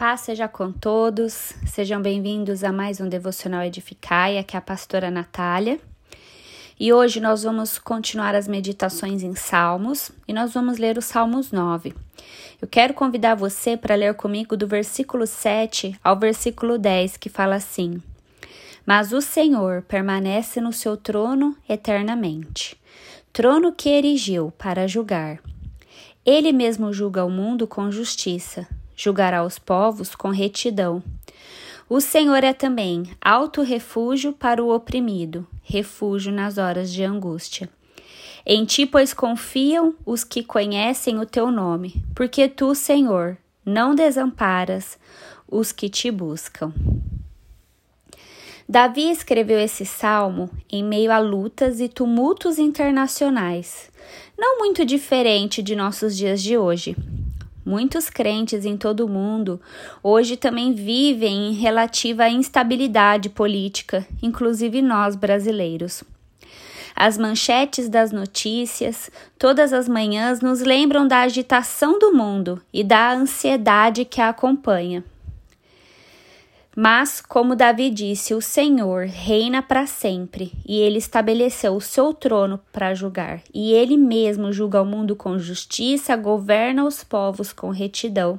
Paz seja com todos, sejam bem-vindos a mais um Devocional Edificai, aqui é a pastora Natália. E hoje nós vamos continuar as meditações em Salmos e nós vamos ler o Salmos 9. Eu quero convidar você para ler comigo do versículo 7 ao versículo 10, que fala assim: Mas o Senhor permanece no seu trono eternamente, trono que erigiu para julgar. Ele mesmo julga o mundo com justiça julgará os povos com retidão. O Senhor é também alto refúgio para o oprimido, refúgio nas horas de angústia. Em ti, pois, confiam os que conhecem o teu nome, porque tu, Senhor, não desamparas os que te buscam. Davi escreveu esse salmo em meio a lutas e tumultos internacionais, não muito diferente de nossos dias de hoje. Muitos crentes em todo o mundo hoje também vivem em relativa instabilidade política, inclusive nós brasileiros. As manchetes das notícias, todas as manhãs, nos lembram da agitação do mundo e da ansiedade que a acompanha. Mas, como Davi disse, o Senhor reina para sempre, e ele estabeleceu o seu trono para julgar, e ele mesmo julga o mundo com justiça, governa os povos com retidão.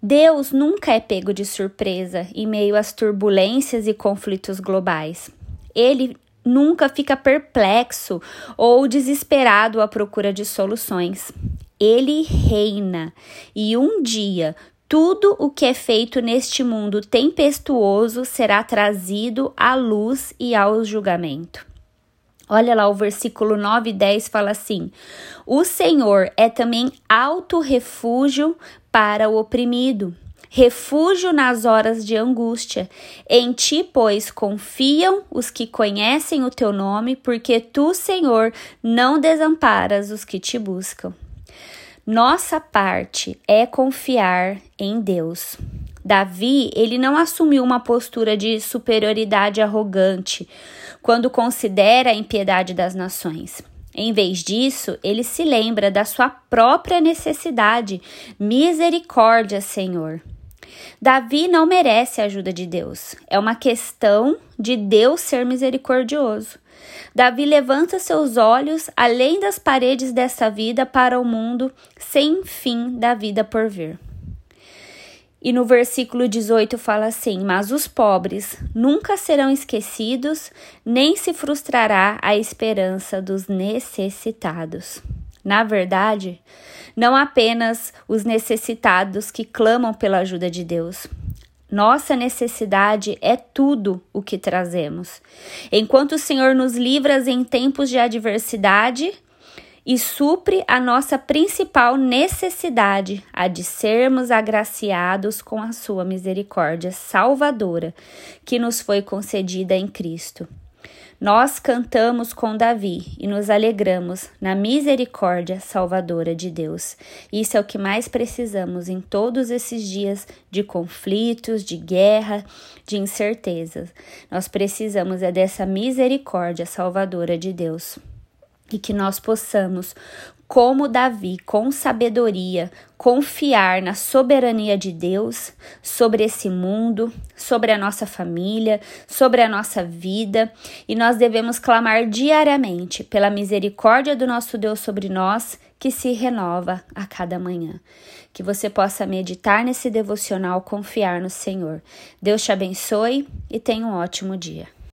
Deus nunca é pego de surpresa em meio às turbulências e conflitos globais. Ele nunca fica perplexo ou desesperado à procura de soluções. Ele reina e um dia tudo o que é feito neste mundo tempestuoso será trazido à luz e ao julgamento. Olha lá, o versículo 9 e 10 fala assim: O Senhor é também alto refúgio para o oprimido, refúgio nas horas de angústia. Em ti, pois, confiam os que conhecem o teu nome, porque tu, Senhor, não desamparas os que te buscam. Nossa parte é confiar em Deus. Davi, ele não assumiu uma postura de superioridade arrogante quando considera a impiedade das nações. Em vez disso, ele se lembra da sua própria necessidade. Misericórdia, Senhor. Davi não merece a ajuda de Deus. É uma questão de Deus ser misericordioso. Davi levanta seus olhos além das paredes dessa vida para o mundo sem fim da vida por vir. E no versículo 18 fala assim: Mas os pobres nunca serão esquecidos, nem se frustrará a esperança dos necessitados. Na verdade, não apenas os necessitados que clamam pela ajuda de Deus, nossa necessidade é tudo o que trazemos. Enquanto o Senhor nos livra em tempos de adversidade e supre a nossa principal necessidade, a de sermos agraciados com a sua misericórdia salvadora, que nos foi concedida em Cristo. Nós cantamos com Davi e nos alegramos na misericórdia salvadora de Deus. Isso é o que mais precisamos em todos esses dias de conflitos, de guerra, de incertezas. Nós precisamos é dessa misericórdia salvadora de Deus e que nós possamos como Davi, com sabedoria, confiar na soberania de Deus sobre esse mundo, sobre a nossa família, sobre a nossa vida, e nós devemos clamar diariamente pela misericórdia do nosso Deus sobre nós, que se renova a cada manhã. Que você possa meditar nesse devocional, confiar no Senhor. Deus te abençoe e tenha um ótimo dia.